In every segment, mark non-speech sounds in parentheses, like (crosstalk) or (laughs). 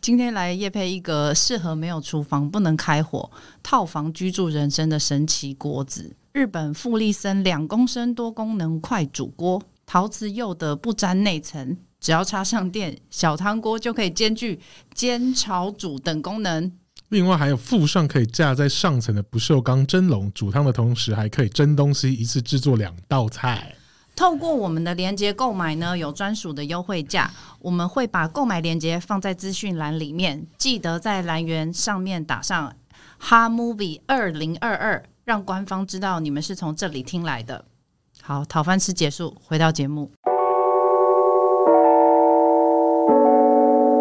今天来业配一个适合没有厨房、不能开火、套房居住人生的神奇锅子——日本富丽森两公升多功能快煮锅，陶瓷釉的不粘内层，只要插上电，小汤锅就可以兼具煎、炒、煮等功能。另外还有附上可以架在上层的不锈钢蒸笼，煮汤的同时还可以蒸东西，一次制作两道菜。透过我们的连接购买呢，有专属的优惠价，我们会把购买链接放在资讯栏里面，记得在栏源上面打上哈 movie 二零二二，让官方知道你们是从这里听来的。好，讨饭吃结束，回到节目。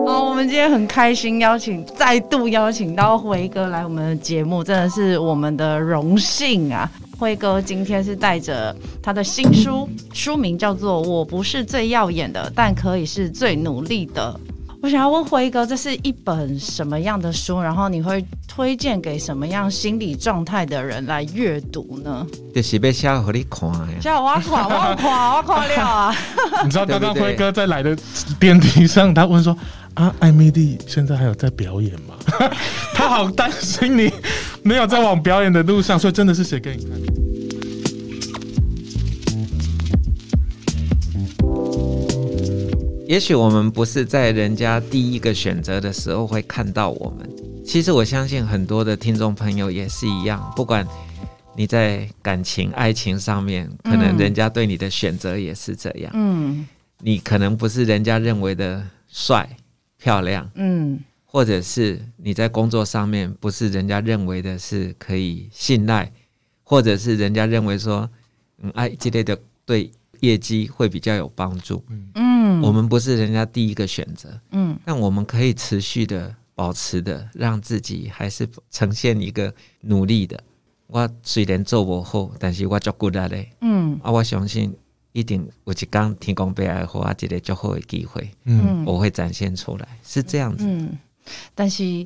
好，我们今天很开心，邀请再度邀请到辉哥来我们的节目，真的是我们的荣幸啊！辉哥今天是带着他的新书，书名叫做《我不是最耀眼的，但可以是最努力的》。我想要问辉哥，这是一本什么样的书？然后你会推荐给什么样心理状态的人来阅读呢？就是被吓唬你看呀！吓我垮，我垮，我垮了啊！(laughs) 你知道刚刚辉哥在来的电梯上，他问说。啊，艾米丽现在还有在表演吗？(laughs) 他好担心你没有在往表演的路上，所以真的是写给你看。也许我们不是在人家第一个选择的时候会看到我们。其实我相信很多的听众朋友也是一样，不管你在感情、爱情上面，可能人家对你的选择也是这样。嗯，你可能不是人家认为的帅。漂亮，嗯，或者是你在工作上面不是人家认为的是可以信赖，或者是人家认为说，嗯，哎，这类的对业绩会比较有帮助，嗯，我们不是人家第一个选择，嗯，但我们可以持续的保持的，让自己还是呈现一个努力的。我虽然做不好，但是我做 good 嘞，嗯，啊，我相信。一定有一天天公伯爱给我一个最好的机会，嗯，我会展现出来，是这样子。嗯，但是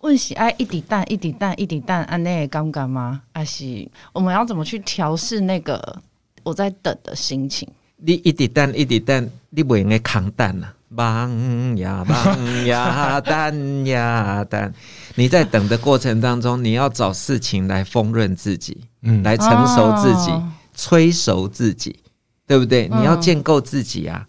问是爱一滴蛋一滴蛋一滴蛋按那个尴尬吗？还是我们要怎么去调试那个我在等的心情？你一滴蛋一滴蛋，你不应该扛蛋呐，忙呀忙呀蛋呀蛋。你在等的过程当中，你要找事情来丰润自己，嗯，来成熟自己，哦、催熟自己。对不对？你要建构自己啊，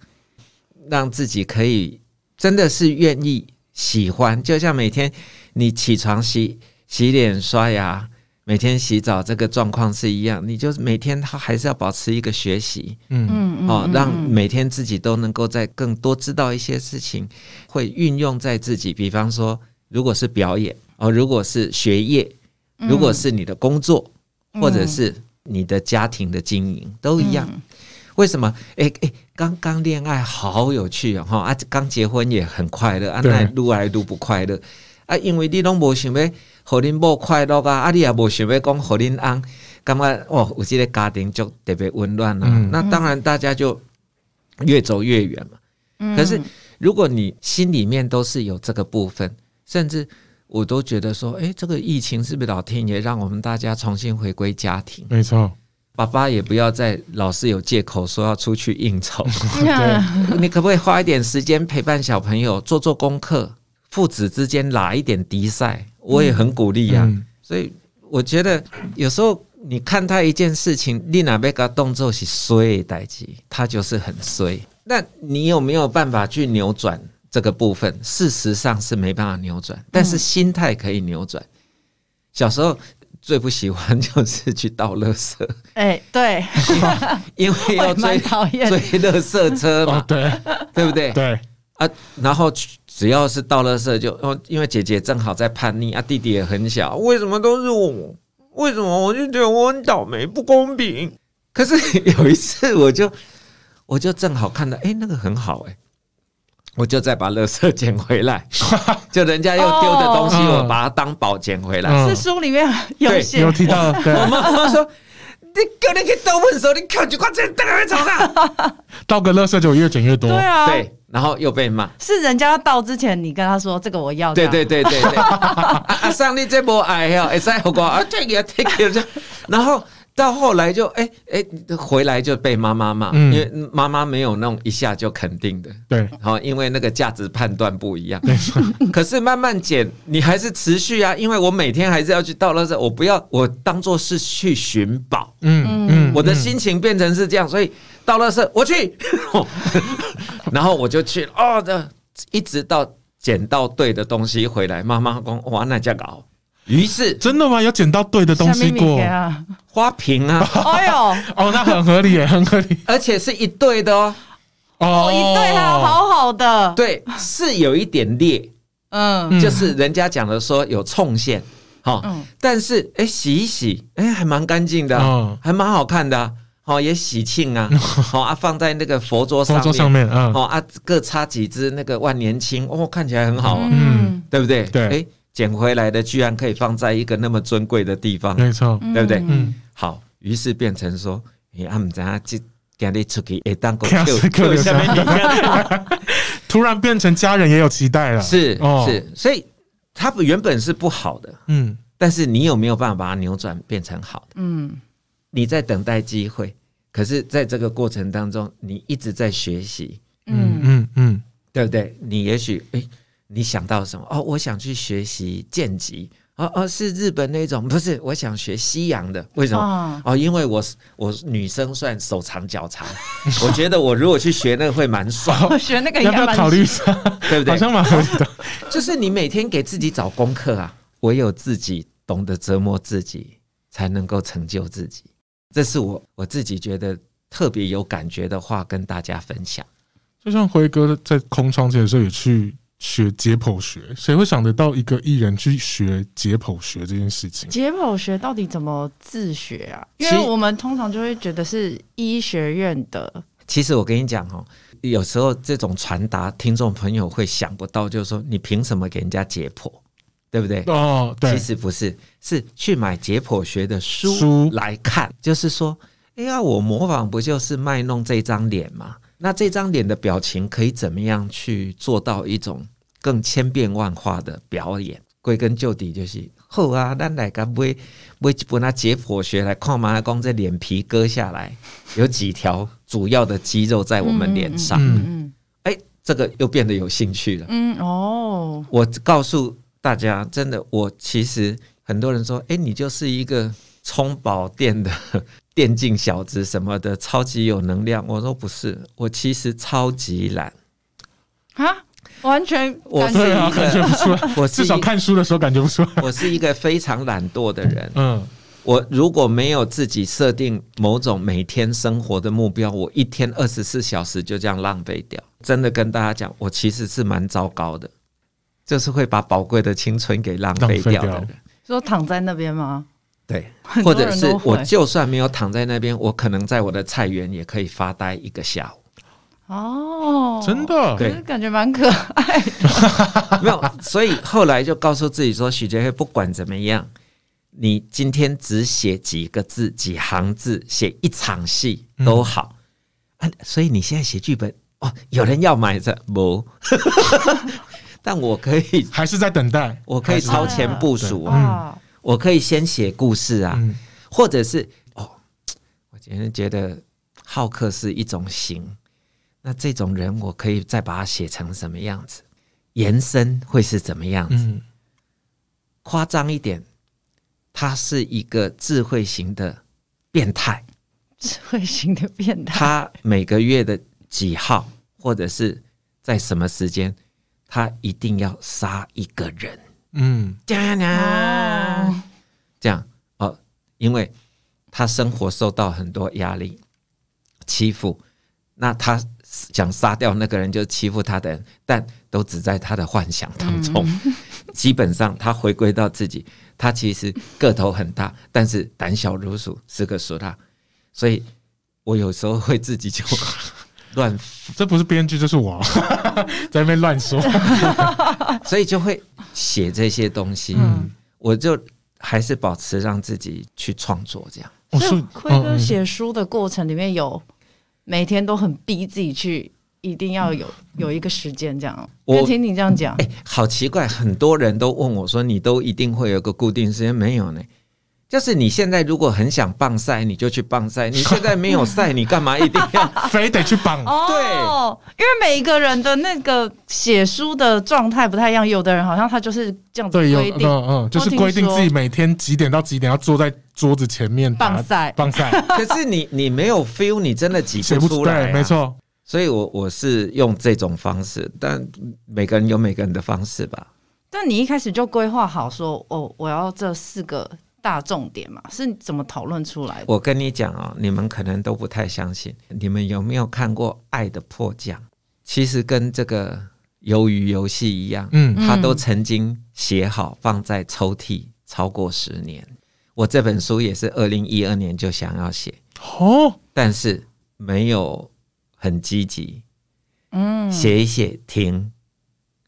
嗯、让自己可以真的是愿意喜欢，就像每天你起床洗洗脸刷牙，每天洗澡这个状况是一样。你就是每天他还是要保持一个学习，嗯嗯哦，让每天自己都能够在更多知道一些事情，会运用在自己。比方说，如果是表演哦，如果是学业，如果是你的工作，嗯、或者是你的家庭的经营，都一样。嗯为什么？哎哎，刚刚恋爱好有趣哦！哈啊，刚结婚也很快乐，啊，那撸来撸不快乐啊，因为你拢无想要和恁某快乐啊，啊，你也无想要讲和恁翁，感觉哦，有这个家庭就特别温暖啊。嗯、那当然，大家就越走越远嘛。嗯、可是，如果你心里面都是有这个部分，甚至我都觉得说，哎，这个疫情是不是老天爷让我们大家重新回归家庭？没错。爸爸也不要再老是有借口说要出去应酬，(laughs) 对，你可不可以花一点时间陪伴小朋友做做功课？父子之间拉一点敌赛，我也很鼓励呀、啊。嗯、所以我觉得有时候你看他一件事情，你哪边个动作是衰代志，他就是很衰。那你有没有办法去扭转这个部分？事实上是没办法扭转，但是心态可以扭转。小时候。最不喜欢 (laughs) 就是去倒垃圾，哎，对，(laughs) 因为要追追垃圾车嘛，(laughs) 对，对不对？对啊，然后只要是倒垃圾就哦，因为姐姐正好在叛逆啊，弟弟也很小，为什么都是我？为什么我就觉得我很倒霉，不公平？可是有一次我就我就正好看到，哎，那个很好，哎。我就再把垃圾捡回来，(laughs) 就人家又丢的东西，我把它当宝捡回来。是书里面有写，有提到。我 (laughs) 妈妈说：“你哥，你去倒粪的时候，你靠几块钱，等下会吵架。”倒个垃圾就越捡越多。对啊，对，然后又被骂。是人家要倒之前，你跟他说：“这个我要。”对对对对对。(laughs) 啊，上帝这波爱呀，哎，再好过啊，这个 take 然后到后来就哎哎、欸欸、回来就被妈妈骂，嗯、因为妈妈没有那种一下就肯定的，对，好，因为那个价值判断不一样。(laughs) 可是慢慢减，你还是持续啊，因为我每天还是要去到垃圾，我不要我当做是去寻宝，嗯嗯，我的心情变成是这样，所以到垃圾我去，(laughs) 然后我就去哦的，一直到捡到对的东西回来，妈妈说哇那叫搞。于是真的吗？有捡到对的东西过？花瓶啊！哎呦，(laughs) 哦，那很合理耶，很合理，而且是一对的哦。哦，一对还好好的，对，是有一点裂，嗯，就是人家讲的说有冲线，哈，但是哎，洗一洗，哎，还蛮干净的，还蛮好看的，哦，也喜庆啊，(laughs) 好啊，放在那个佛桌上面，佛桌上面，嗯，哦啊，各插几支那个万年青，哦，看起来很好啊，嗯，对不对？对，哎。捡回来的居然可以放在一个那么尊贵的地方，没错，对不对？嗯，好，于是变成说，哎，阿姆在这今日出去，哎，当个客下面，(laughs) 突然变成家人也有期待了，是是，所以他原本是不好的，嗯，但是你有没有办法把它扭转变成好的？嗯，你在等待机会，可是在这个过程当中，你一直在学习，嗯嗯嗯，对不对？你也许哎。你想到什么？哦，我想去学习剑击。哦哦，是日本那种？(laughs) 不是，我想学西洋的。为什么？哦，因为我我女生算手长脚长，(laughs) 我觉得我如果去学那个会蛮爽。我 (laughs) 学那个要不要考虑一下？对不对？好像蛮合理的。就是你每天给自己找功课啊，唯有自己懂得折磨自己，才能够成就自己。这是我我自己觉得特别有感觉的话，跟大家分享。就像辉哥在空窗期的时候也去。学解剖学，谁会想得到一个艺人去学解剖学这件事情？解剖学到底怎么自学啊？因为我们通常就会觉得是医学院的。其实我跟你讲哦，有时候这种传达，听众朋友会想不到，就是说你凭什么给人家解剖，对不对？哦，对。其实不是，是去买解剖学的书来看，就是说，哎呀，我模仿不就是卖弄这张脸吗？那这张脸的表情可以怎么样去做到一种更千变万化的表演？归根究底就是后啊，咱来个买买一本那解剖学来看嘛，光这脸皮割下来有几条主要的肌肉在我们脸上。嗯嗯，哎、欸，这个又变得有兴趣了。嗯哦，我告诉大家，真的，我其实很多人说，哎、欸，你就是一个充饱电的。(laughs) 电竞小子什么的，超级有能量。我说不是，我其实超级懒啊，完全我是感觉不出来。(laughs) 我 (laughs) 至少看书的时候感觉不出来。我是一个非常懒惰的人。嗯，我如果没有自己设定某种每天生活的目标，我一天二十四小时就这样浪费掉。真的跟大家讲，我其实是蛮糟糕的，就是会把宝贵的青春给浪费掉的人。说躺在那边吗？对，(laughs) 或者是我就算没有躺在那边，我可能在我的菜园也可以发呆一个下午。哦，真的，对，感觉蛮可爱的。(laughs) 没有，所以后来就告诉自己说：“许杰辉，不管怎么样，你今天只写几个字、几行字，写一场戏都好。嗯”所以你现在写剧本哦，有人要买这不？(laughs) 但我可以还是在等待，我可以超前部署啊。嗯我可以先写故事啊，嗯、或者是哦，我今天觉得好客是一种型，那这种人我可以再把它写成什么样子？延伸会是怎么样子？嗯、夸张一点，他是一个智慧型的变态，智慧型的变态。他每个月的几号，或者是在什么时间，他一定要杀一个人。嗯，这样哦，因为他生活受到很多压力、欺负，那他想杀掉那个人，就欺负他的人，但都只在他的幻想当中。嗯、基本上，他回归到自己，他其实个头很大，但是胆小如鼠，是个俗辣。所以我有时候会自己就。(laughs) 乱，(laughs) 这不是编剧，这是我 (laughs) 在那边乱说，所以就会写这些东西。嗯，我就还是保持让自己去创作这样。所以辉哥写书的过程里面有每天都很逼自己去，一定要有有一个时间这样。我听你这样讲，哎，好奇怪，很多人都问我说：“你都一定会有个固定时间？”没有呢。就是你现在如果很想棒赛，你就去棒赛。(laughs) 你现在没有赛，你干嘛一定要 (laughs) 非得去棒？哦，对，因为每一个人的那个写书的状态不太一样，有的人好像他就是这样子规定，嗯嗯，就是规定自己每天几点到几点要坐在桌子前面棒赛棒赛。(laughs) 可是你你没有 feel，你真的挤不出来啊。对，没错。所以我我是用这种方式，但每个人有每个人的方式吧。但你一开始就规划好说，哦，我要这四个。大重点嘛，是怎么讨论出来的？我跟你讲啊、哦，你们可能都不太相信。你们有没有看过《爱的迫降》？其实跟这个鱿鱼游戏一样，嗯，他都曾经写好放在抽屉超过十年。我这本书也是二零一二年就想要写，哦，但是没有很积极，嗯，写一写停，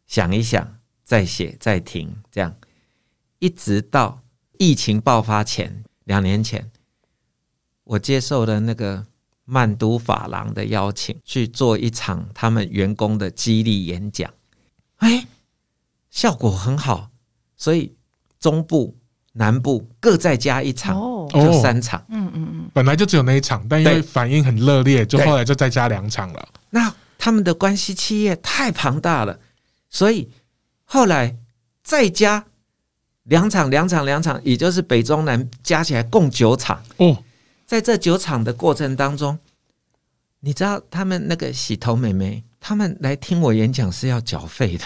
想一想再写再停，这样一直到。疫情爆发前，两年前，我接受了那个曼都法郎的邀请，去做一场他们员工的激励演讲。哎，效果很好，所以中部、南部各再加一场，就三场。嗯嗯嗯，本来就只有那一场，但因为反应很热烈，就后来就再加两场了。那他们的关系企业太庞大了，所以后来再加。两场，两场，两场，也就是北中南加起来共九场哦。在这九场的过程当中，你知道他们那个洗头妹妹，他们来听我演讲是要缴费的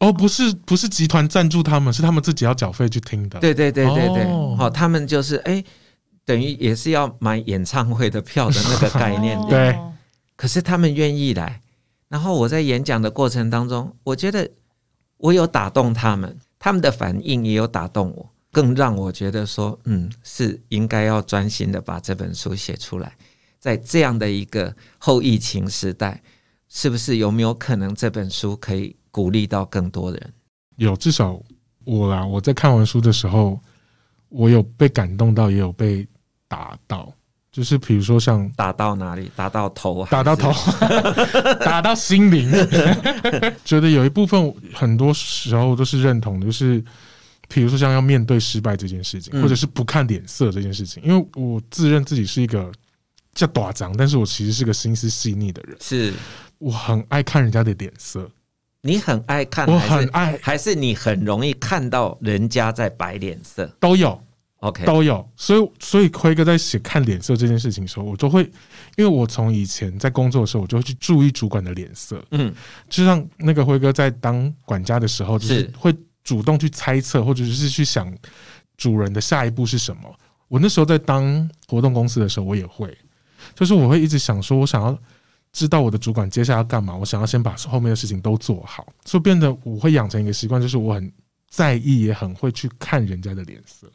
哦，不是不是集团赞助他们，是他们自己要缴费去听的。对对对对对，哦，他们就是哎，等于也是要买演唱会的票的那个概念。对，可是他们愿意来，然后我在演讲的过程当中，我觉得我有打动他们。他们的反应也有打动我，更让我觉得说，嗯，是应该要专心的把这本书写出来。在这样的一个后疫情时代，是不是有没有可能这本书可以鼓励到更多人？有，至少我啦，我在看完书的时候，我有被感动到，也有被打到。就是比如说像打到哪里，打到头，打到头，(laughs) 打到心灵，(laughs) 觉得有一部分很多时候都是认同的，就是比如说像要面对失败这件事情，或者是不看脸色这件事情。因为我自认自己是一个叫短张，但是我其实是个心思细腻的人，是我很爱看人家的脸色。你很爱看，我很爱，还是你很容易看到人家在摆脸色？都有。OK，都有，所以所以辉哥在写看脸色这件事情的时候，我就会，因为我从以前在工作的时候，我就会去注意主管的脸色，嗯，就像那个辉哥在当管家的时候，就是。会主动去猜测，或者是去想主人的下一步是什么。我那时候在当活动公司的时候，我也会，就是我会一直想说，我想要知道我的主管接下来要干嘛，我想要先把后面的事情都做好，所以变得我会养成一个习惯，就是我很在意，也很会去看人家的脸色。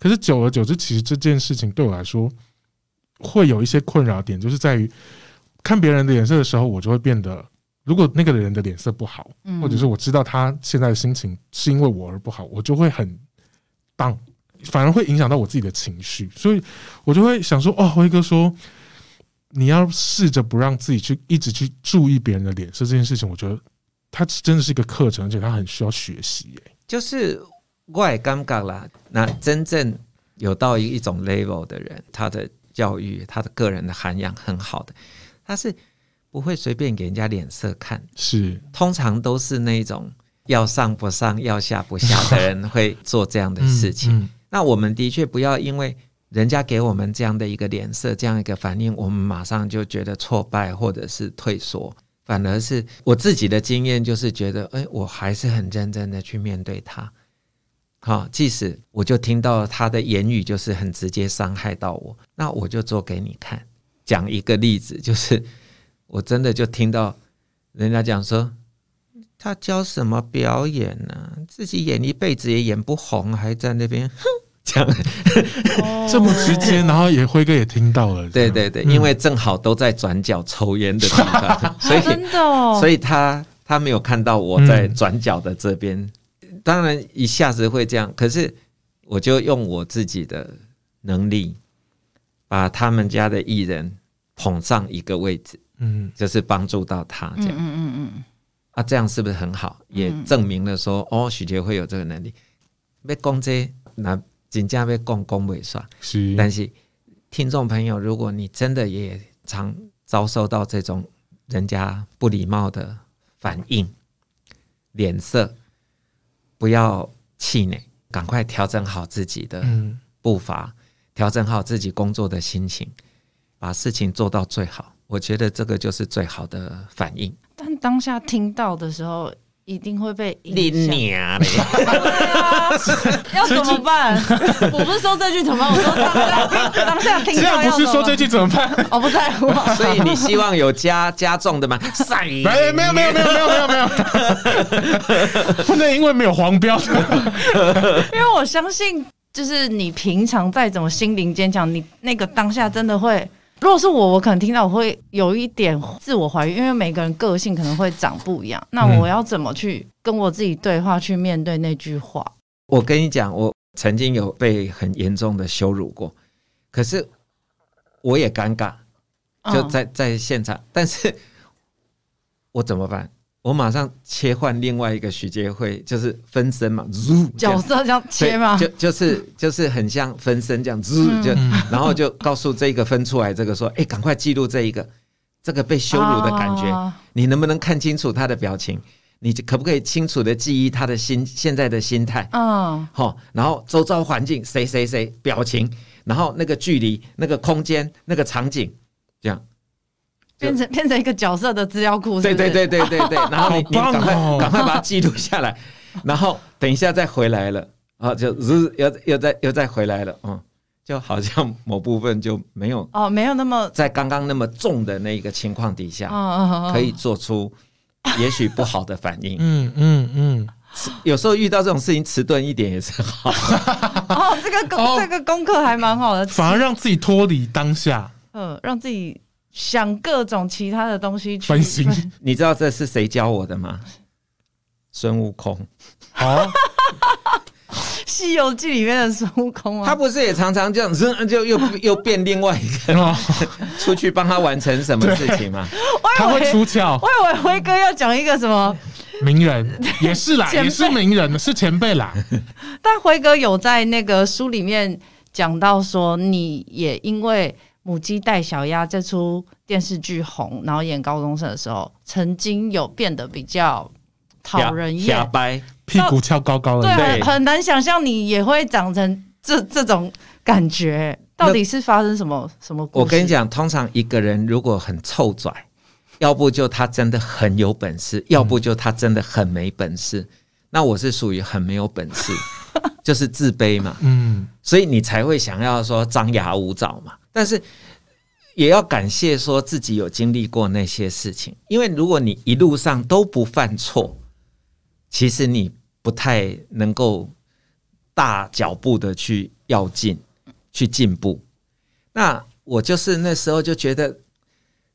可是久而久之，其实这件事情对我来说会有一些困扰点，就是在于看别人的脸色的时候，我就会变得，如果那个人的脸色不好，或者是我知道他现在的心情是因为我而不好，我就会很 down，反而会影响到我自己的情绪，所以我就会想说，哦，辉哥说你要试着不让自己去一直去注意别人的脸色这件事情，我觉得它真的是一个课程，而且它很需要学习，哎，就是。我也尴尬啦。那真正有到一一种 level 的人，他的教育、他的个人的涵养很好的，他是不会随便给人家脸色看。是，通常都是那种要上不上、要下不下的人会做这样的事情。嗯嗯、那我们的确不要因为人家给我们这样的一个脸色、这样一个反应，我们马上就觉得挫败或者是退缩。反而是我自己的经验就是觉得，哎，我还是很认真的去面对他。好，即使我就听到他的言语，就是很直接伤害到我，那我就做给你看。讲一个例子，就是我真的就听到人家讲说，他教什么表演呢、啊？自己演一辈子也演不红，还在那边哼 (laughs) 讲这么直接，然后也辉哥也听到了。对对对，因为正好都在转角抽烟的地方，所以 (laughs) 真的，哦，所以他他没有看到我在转角的这边。当然一下子会这样，可是我就用我自己的能力，把他们家的艺人捧上一个位置，嗯，就是帮助到他这样，嗯嗯嗯啊，这样是不是很好？也证明了说，哦，许杰会有这个能力。被攻击，那真正要讲讲未煞。是，但是听众朋友，如果你真的也常遭受到这种人家不礼貌的反应、脸色，不要气馁，赶快调整好自己的步伐，调整好自己工作的心情，把事情做到最好。我觉得这个就是最好的反应。但当下听到的时候。一定会被影响。(laughs) 要怎么办？(laughs) 我不是说这句怎么办？我说当下，当下听到不是说这句怎么办？我不在乎。所以你希望有加加重的吗？没没有没有没有没有没有没有没有，不能因为没有黄标。(laughs) 因为我相信，就是你平常再怎么心灵坚强，你那个当下真的会。如果是我，我可能听到我会有一点自我怀疑，因为每个人个性可能会长不一样。那我要怎么去跟我自己对话，去面对那句话？我跟你讲，我曾经有被很严重的羞辱过，可是我也尴尬，就在在现场，但是我怎么办？我马上切换另外一个徐杰辉，就是分身嘛，角色这样切吗？就就是就是很像分身这样，嗯、就然后就告诉这个分出来这个说，哎、欸，赶快记录这一个这个被羞辱的感觉，啊、你能不能看清楚他的表情？你可不可以清楚的记忆他的心现在的心态？嗯，好，然后周遭环境谁谁谁表情，然后那个距离、那个空间、那个场景，这样。变成变成一个角色的资料库，对对对对对对，(laughs) 然后你你赶快赶快把它记录下来，然后等一下再回来了，啊，就又又又再又再回来了，嗯，就好像某部分就没有哦，没有那么在刚刚那么重的那个情况底下，可以做出也许不好的反应，嗯嗯嗯，有时候遇到这种事情迟钝一点也是好，(laughs) 哦，这个功这个功课还蛮好的，反而让自己脱离当下，嗯，让自己。想各种其他的东西去分心，(laughs) 你知道这是谁教我的吗？孙悟空。啊，(laughs)《西游记》里面的孙悟空吗？他不是也常常这样，(laughs) 就又又变另外一个人出去帮他完成什么事情吗？他会出窍。我以为辉哥要讲一个什么名人，也是啦，也是名人，是前辈啦。但辉哥有在那个书里面讲到说，你也因为。母鸡带小鸭这出电视剧红，然后演高中生的时候，曾经有变得比较讨人厌，白屁股翘高高的，对，很难想象你也会长成这这种感觉。到底是发生什么什么故事？我跟你讲，通常一个人如果很臭拽，要不就他真的很有本事，要不就他真的很没本事。嗯、那我是属于很没有本事，(laughs) 就是自卑嘛，嗯，所以你才会想要说张牙舞爪嘛。但是也要感谢说自己有经历过那些事情，因为如果你一路上都不犯错，其实你不太能够大脚步的去要进、去进步。那我就是那时候就觉得，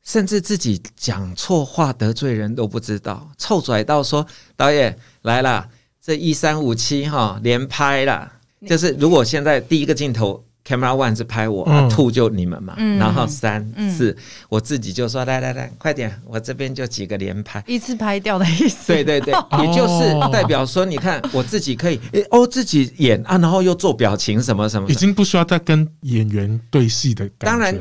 甚至自己讲错话得罪人都不知道，臭拽到说导演来了，这一三五七哈连拍了，就是如果现在第一个镜头。Camera one 是拍我，啊，two 就你们嘛，嗯、然后三四、嗯、我自己就说来来来，快点，我这边就几个连拍，一次拍掉的意思。对对对，(laughs) 也就是代表说，你看我自己可以，(laughs) 哦，自己演啊，然后又做表情什么什么，已经不需要再跟演员对戏的感觉。当然，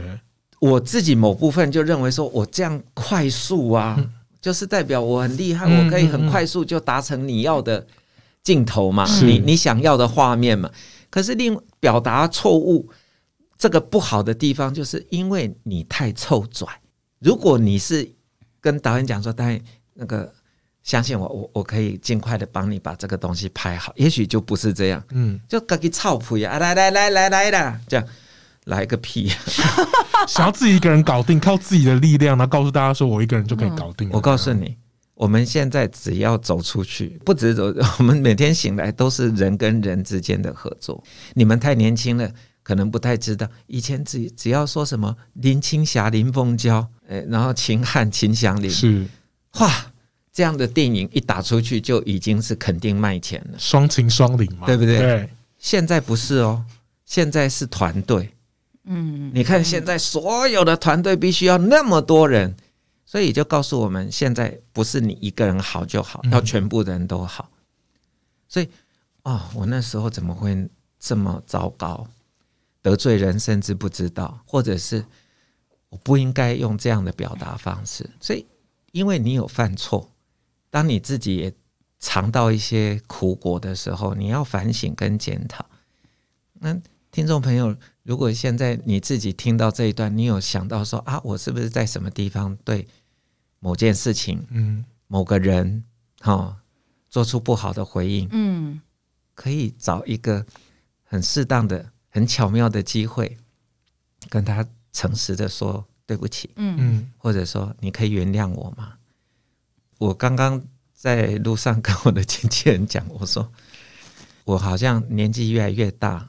我自己某部分就认为说，我这样快速啊，嗯、就是代表我很厉害，嗯、我可以很快速就达成你要的镜头嘛，嗯、你你想要的画面嘛。可是另表达错误，这个不好的地方，就是因为你太臭拽。如果你是跟导演讲说，导演那个相信我，我我可以尽快的帮你把这个东西拍好，也许就不是这样。嗯，就自己臭屁啊，来来来来来啦，这样来个屁，(laughs) 想要自己一个人搞定，靠自己的力量，然后告诉大家说我一个人就可以搞定。(laughs) 我告诉你。我们现在只要走出去，不止走，我们每天醒来都是人跟人之间的合作。你们太年轻了，可能不太知道，以前只只要说什么林青霞、林凤娇，诶，然后秦汉、秦祥林，是，哇，这样的电影一打出去就已经是肯定卖钱了，双秦双林嘛，对不对？对。现在不是哦，现在是团队，嗯，你看现在所有的团队必须要那么多人。所以就告诉我们，现在不是你一个人好就好，要全部的人都好。所以，哦，我那时候怎么会这么糟糕，得罪人甚至不知道，或者是我不应该用这样的表达方式。所以，因为你有犯错，当你自己也尝到一些苦果的时候，你要反省跟检讨。那听众朋友，如果现在你自己听到这一段，你有想到说啊，我是不是在什么地方对某件事情，嗯，某个人，哈、哦，做出不好的回应，嗯，可以找一个很适当的、很巧妙的机会，跟他诚实的说对不起，嗯嗯，或者说你可以原谅我吗？我刚刚在路上跟我的经纪人讲，我说我好像年纪越来越大，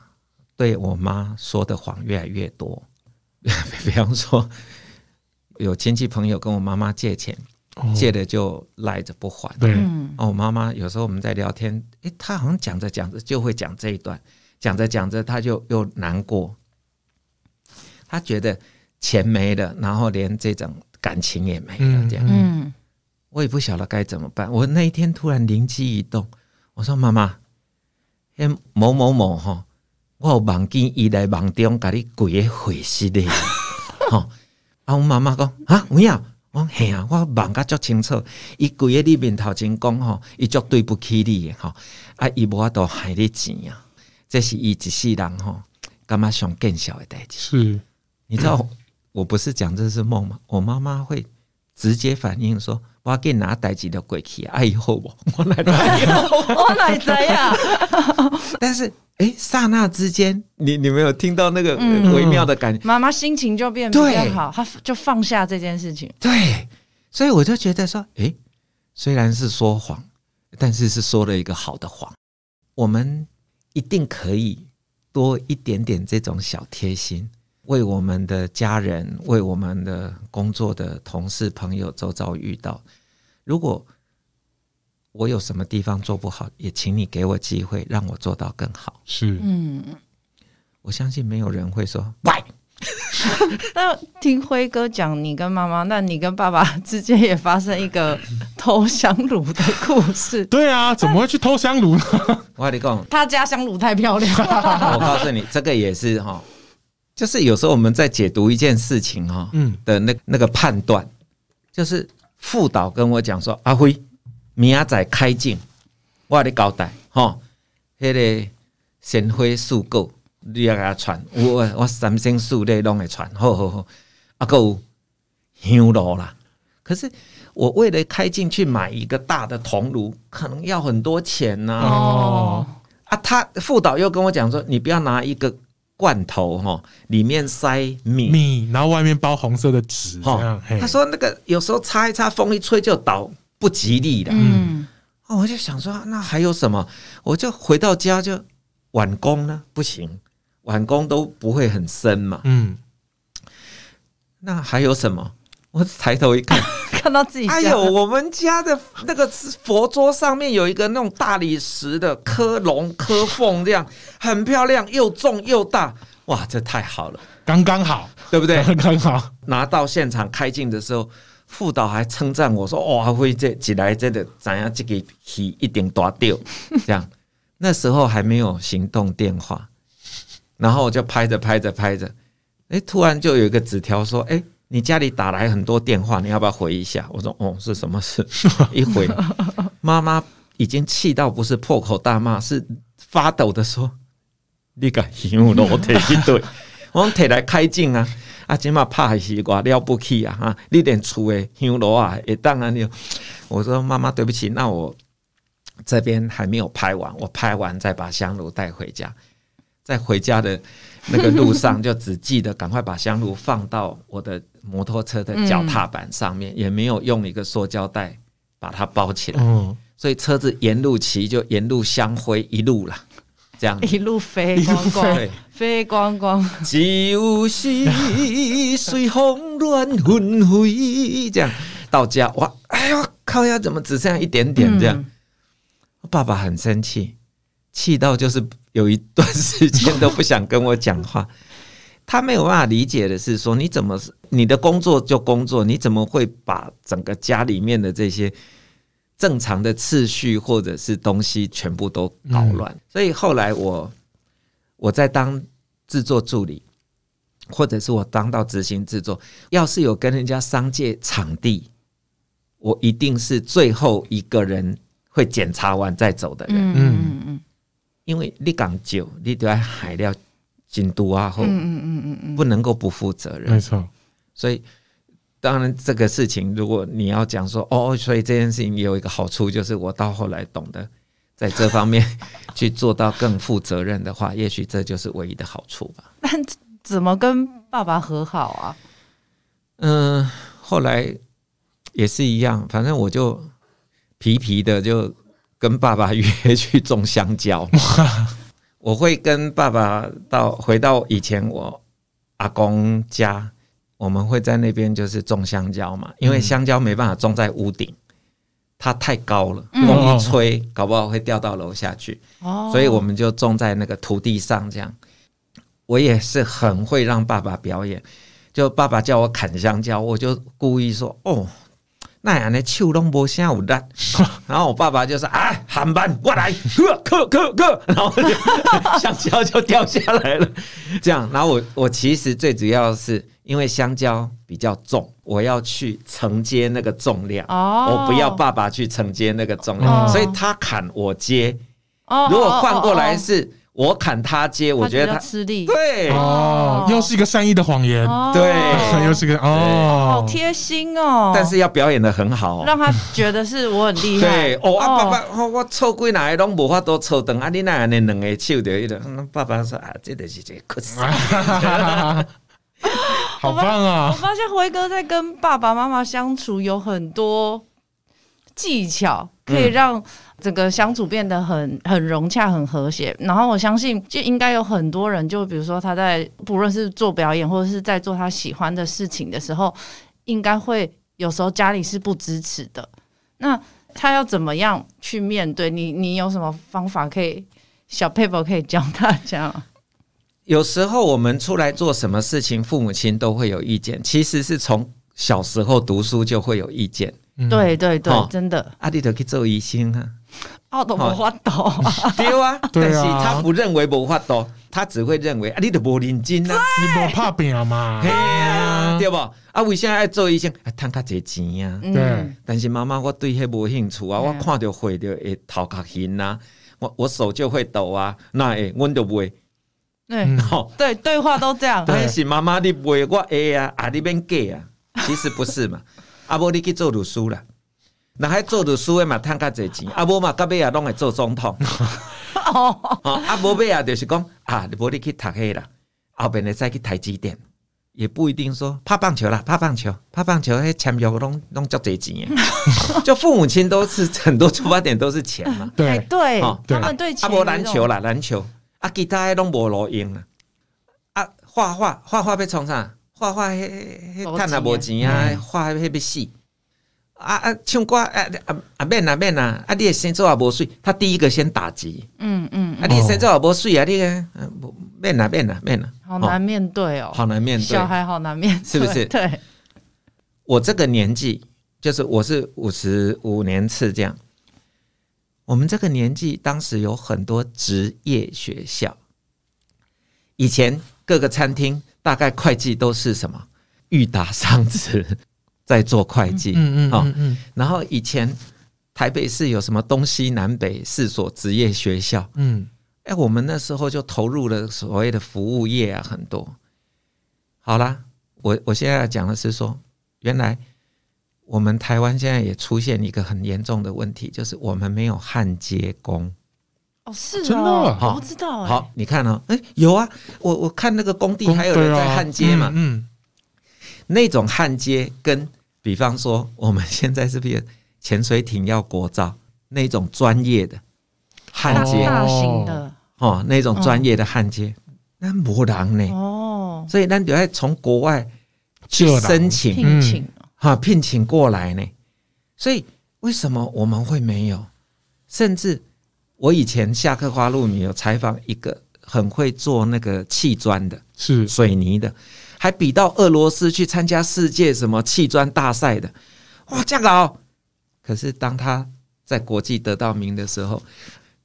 对我妈说的谎越来越多。(laughs) 比方说，有亲戚朋友跟我妈妈借钱，哦、借了就赖着不还。对，哦，我妈妈有时候我们在聊天，诶，她好像讲着讲着就会讲这一段，讲着讲着她就又难过，她觉得钱没了，然后连这种感情也没了，嗯、这样。嗯。我也不晓得该怎么办。我那一天突然灵机一动，我说：“妈妈，某某某哈，我有梦见伊来梦中给你跪个会师的。” (laughs) 哈，啊，阮妈妈讲：“啊，有影？我嘿啊，我望甲足清楚，伊跪喺你面头前讲吼，伊足对不起你的吼，啊，伊无法度害你钱啊，这是伊一世人吼，感觉上更小的代志？是，你知道，我不是讲这是梦吗？我妈妈会直接反应说。”我给你拿代志的过去，哎呦，(laughs) 我来 (laughs) 知我来知呀。(laughs) 但是，哎、欸，刹那之间，你你没有听到那个微妙的感觉，妈妈、嗯、心情就变得比较好，她就放下这件事情。对，所以我就觉得说，哎、欸，虽然是说谎，但是是说了一个好的谎。我们一定可以多一点点这种小贴心。为我们的家人，为我们的工作的同事、朋友周遭遇到，如果我有什么地方做不好，也请你给我机会，让我做到更好。是，嗯，我相信没有人会说“喂”。(laughs) 那听辉哥讲，你跟妈妈，那你跟爸爸之间也发生一个偷香炉的故事。(laughs) 对啊，怎么会去偷香炉呢？我跟你讲，他家香炉太漂亮。我告诉你，这个也是哈。就是有时候我们在解读一件事情哈，嗯的那那个判断，就是副导跟我讲说，阿辉明仔开镜，我的交代哈，那个鲜花速购你要给他传，我我三生四类拢会传，好好好，啊够香炉啦。可是我为了开镜去买一个大的铜炉，可能要很多钱呐。哦，啊，他副导又跟我讲说，你不要拿一个。罐头哈，里面塞米，米，然后外面包红色的纸，哈。他说那个有时候擦一擦，风一吹就倒，不吉利的。嗯，哦，我就想说，那还有什么？我就回到家就碗工呢，不行，碗工都不会很深嘛。嗯，那还有什么？我抬头一看，(laughs) 看到自己。哎呦，我们家的那个佛桌上面有一个那种大理石的刻龙刻凤，这样很漂亮，又重又大。哇，这太好了，刚刚好，对不对？刚刚好。拿到现场开镜的时候，副导还称赞我说：“哇，会这起来真的怎样？这个戏一定大掉。(laughs) ”这样，那时候还没有行动电话，然后我就拍着拍着拍着，哎，突然就有一个纸条说：“哎。”你家里打来很多电话，你要不要回一下？我说哦，是什么事？(laughs) 一回，妈妈已经气到不是破口大骂，是发抖的说：“你个香炉提一堆，(laughs) 我提来开镜啊！啊，今嘛怕是我了不起啊！哈，你连厝的香炉啊也当然有。”我说妈妈对不起，那我这边还没有拍完，我拍完再把香炉带回家，在回家的那个路上就只记得赶快把香炉放到我的。摩托车的脚踏板上面也没有用一个塑胶袋把它包起来，所以车子沿路骑就沿路香灰一路了，这样。一路飞光光，飞光光，就是随风乱纷飞，这样。到家哇，哎呦靠呀，怎么只剩下一点点这样？爸爸很生气，气到就是有一段时间都不想跟我讲话。(laughs) 他没有办法理解的是说，你怎么你的工作就工作，你怎么会把整个家里面的这些正常的次序或者是东西全部都搞乱？嗯、所以后来我我在当制作助理，或者是我当到执行制作，要是有跟人家商界场地，我一定是最后一个人会检查完再走的人。嗯嗯嗯，因为你讲酒，你都要海料进度啊，后嗯嗯嗯嗯，不能够不负责任。没错，所以当然这个事情，如果你要讲说哦，所以这件事情也有一个好处，就是我到后来懂得在这方面去做到更负责任的话，也许这就是唯一的好处吧。但怎么跟爸爸和好啊？嗯，后来。也是一样，反正我就皮皮的就跟爸爸约去种香蕉。(laughs) 我会跟爸爸到回到以前我阿公家，我们会在那边就是种香蕉嘛，因为香蕉没办法种在屋顶，它太高了，风一吹搞不好会掉到楼下去。所以我们就种在那个土地上这样。我也是很会让爸爸表演，就爸爸叫我砍香蕉，我就故意说哦。那样的手拢无啥有力，然后我爸爸就说：“啊，喊班过来，(laughs) 呵，呵，呵，呵。(laughs) ”然后就 (laughs) 香蕉就掉下来了。这样，然后我我其实最主要是因为香蕉比较重，我要去承接那个重量。哦，我不要爸爸去承接那个重量，所以他砍我接。哦，如果换过来是。我砍他接，我觉得他吃力。对。哦，又是一个善意的谎言。对，(laughs) 又是个哦，好贴心哦。但是要表演的很好，让他觉得是我很厉害。(laughs) 对。哦，啊爸爸，我我抽几拿拢无法多抽等啊，你那样的两个手的一个，爸爸说啊，这个是这个，(laughs) 好棒啊！我发现辉哥在跟爸爸妈妈相处有很多技巧，可以让。整个相处变得很很融洽、很和谐，然后我相信就应该有很多人，就比如说他在不论是做表演或者是在做他喜欢的事情的时候，应该会有时候家里是不支持的。那他要怎么样去面对？你 (laughs) 你有什么方法可以小撇步可以教大家？有时候我们出来做什么事情，父母亲都会有意见。其实是从小时候读书就会有意见。嗯、对对对，哦、真的。阿弟都去做医生啊。哦，都无法度，(laughs) 对啊，但是他不认为无法度，他只会认为啊，你都无认真啊，你无拍拼嘛，对啊，对不？啊，为啥爱做医生？啊，赚较侪钱啊，对。但是妈妈，我对迄无兴趣啊，我看到会的会头壳晕啊，我我手就会抖啊，那会，阮就袂。对，对，对话都这样。但是妈妈你袂，我会啊，啊，你免假啊，其实不是嘛，(laughs) 啊，无你去做律师啦。那还做着书的嘛，趁较侪钱，(laughs) 啊无嘛，到尾啊拢会做总统。哦，啊无尾啊，就是讲啊，你无你去读黑啦，后边会再去台积电，也不一定说拍棒球啦，拍棒球，拍棒球，迄签约拢拢足侪钱。(laughs) 就父母亲都是很多出发点都是钱嘛。对对，他们对钱。啊无篮球啦，篮球，啊其他迄拢无路用啦。啊画画，画画要创啥？画画迄迄趁也无钱啊，画迄要死。啊啊，唱歌啊啊啊免啊免啊！啊，你的身材也无水，他第一个先打击。嗯嗯，啊，你的身材也无水啊，你个免啊免啊免啊，好难面对哦，好难面对，小孩好难面对，是不是？(laughs) 对，我这个年纪，就是我是五十五年次这样。我们这个年纪，当时有很多职业学校，以前各个餐厅大概会计都是什么裕达商职。在做会计，嗯嗯，嗯，嗯，然后以前台北市有什么东西南北四所职业学校，嗯，哎，我们那时候就投入了所谓的服务业啊，很多。好啦，我我现在要讲的是说，原来我们台湾现在也出现一个很严重的问题，就是我们没有焊接工。哦，是真的，我不知道。好，你看哦，哎，有啊，我我看那个工地还有人在焊接嘛，嗯。那种焊接跟，比方说我们现在是不是潜水艇要国造那种专业的焊接，大型的。哦，那种专业的焊接，那没人呢。哦，所以那就要从国外去申请聘请。哈聘请过来呢。所以为什么我们会没有？甚至我以前下课花露米有采访一个很会做那个砌砖的，是水泥的。还比到俄罗斯去参加世界什么砌砖大赛的，哇，这样搞！可是当他在国际得到名的时候，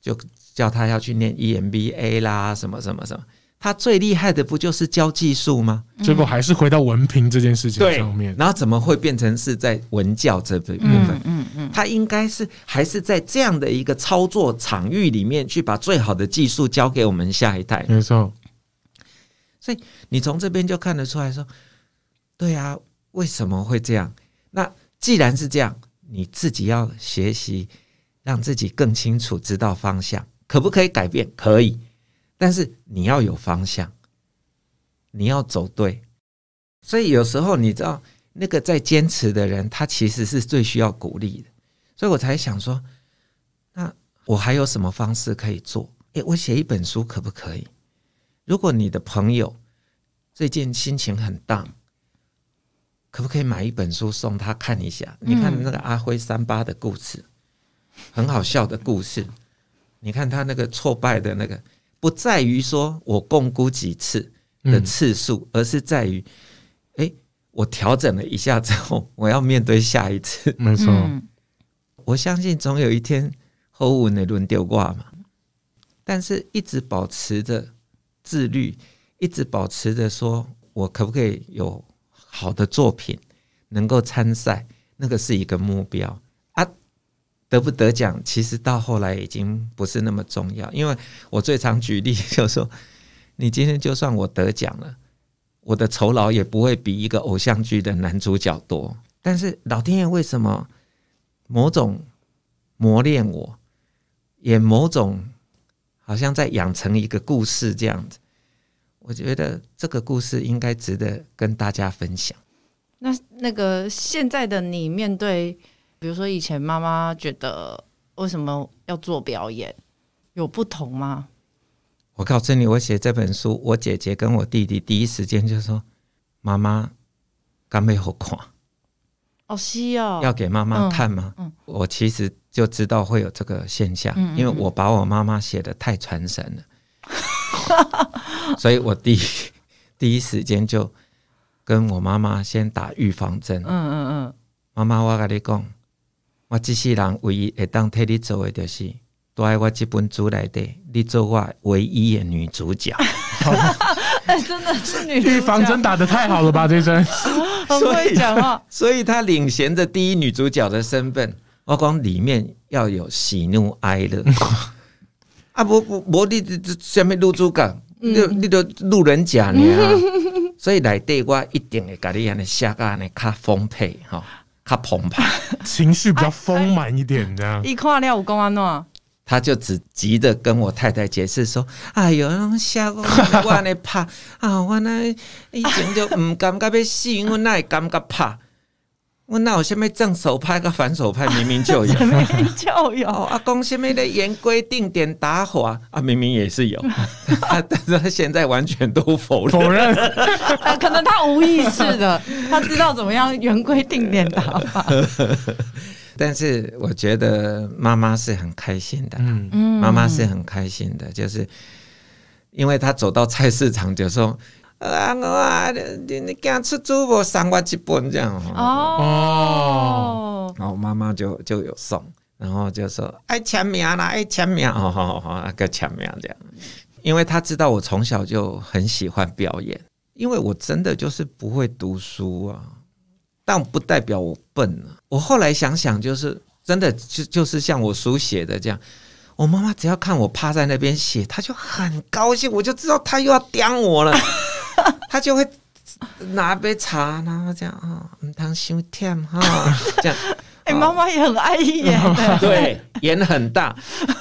就叫他要去念 EMBA 啦，什么什么什么。他最厉害的不就是教技术吗？结果还是回到文凭这件事情上面。然后怎么会变成是在文教这部分？嗯嗯，嗯嗯，他应该是还是在这样的一个操作场域里面去把最好的技术交给我们下一代。没错。所以你从这边就看得出来说，对啊，为什么会这样？那既然是这样，你自己要学习，让自己更清楚知道方向，可不可以改变？可以。但是你要有方向，你要走对，所以有时候你知道，那个在坚持的人，他其实是最需要鼓励的。所以我才想说，那我还有什么方式可以做？诶，我写一本书可不可以？如果你的朋友最近心情很 down，可不可以买一本书送他看一下？你看那个阿辉三八的故事，很好笑的故事。你看他那个挫败的那个。不在于说我共估几次的次数，而是在于，哎，我调整了一下之后，(laughs) 我要面对下一次。没错，我相信总有一天后五那轮丢挂嘛。但是一直保持着自律，一直保持着说我可不可以有好的作品能够参赛，那个是一个目标。得不得奖，其实到后来已经不是那么重要，因为我最常举例就是说，你今天就算我得奖了，我的酬劳也不会比一个偶像剧的男主角多。但是老天爷为什么某种磨练我，也某种好像在养成一个故事这样子？我觉得这个故事应该值得跟大家分享。那那个现在的你面对。比如说，以前妈妈觉得为什么要做表演，有不同吗？我告诉你，我写这本书，我姐姐跟我弟弟第一时间就说：“妈妈，刚没好看。”哦，是哦，要给妈妈看吗？嗯，我其实就知道会有这个现象，嗯，因为我把我妈妈写的太传神了，(laughs) 所以我第一 (laughs) 第一时间就跟我妈妈先打预防针。嗯嗯嗯，妈妈，我跟你讲。我这世人唯一会当替你做的，就是在我这本书里的，你做我唯一的女主角。(laughs) 真的是女预防针打得太好了吧？这针 (laughs) 很会讲话，所以她领衔着第一女主角的身份。我讲里面要有喜怒哀乐 (laughs) 啊！不不不，你这什么女主角？你你都路人甲呢？所以来对我一定会给你安尼写个安尼较丰沛哈。他澎湃，(laughs) 情绪比较丰满一点，这样。一看了，五公安诺，他就只急着跟我太太解释说：“哎呦，下我我那怕啊，我那以前就唔感觉要死，我那会感觉怕。我那我下面正手拍跟反手拍，明明就有，(laughs) 明明就有。阿公下面的言规定点打火啊，明明也是有，但是他现在完全都否认。否认，可能他无意识的，他知道怎么样言规定点打法。但是我觉得妈妈是很开心的，嗯，妈妈是很开心的，就是因为他走到菜市场就说。啊，我啊，你你刚出租我送我一本这样哦，然后妈妈就就有送，然后就说爱签名啦，爱签名，好好好，个签名这样，因为他知道我从小就很喜欢表演，因为我真的就是不会读书啊，但不代表我笨啊。我后来想想，就是真的就就是像我书写的这样。我妈妈只要看我趴在那边写，她就很高兴，我就知道她又要刁我了，(laughs) 她就会拿杯茶，然后这样啊，唔通伤甜哈，这样。(laughs) 哎，妈妈也很爱演，(laughs) 对，演很大，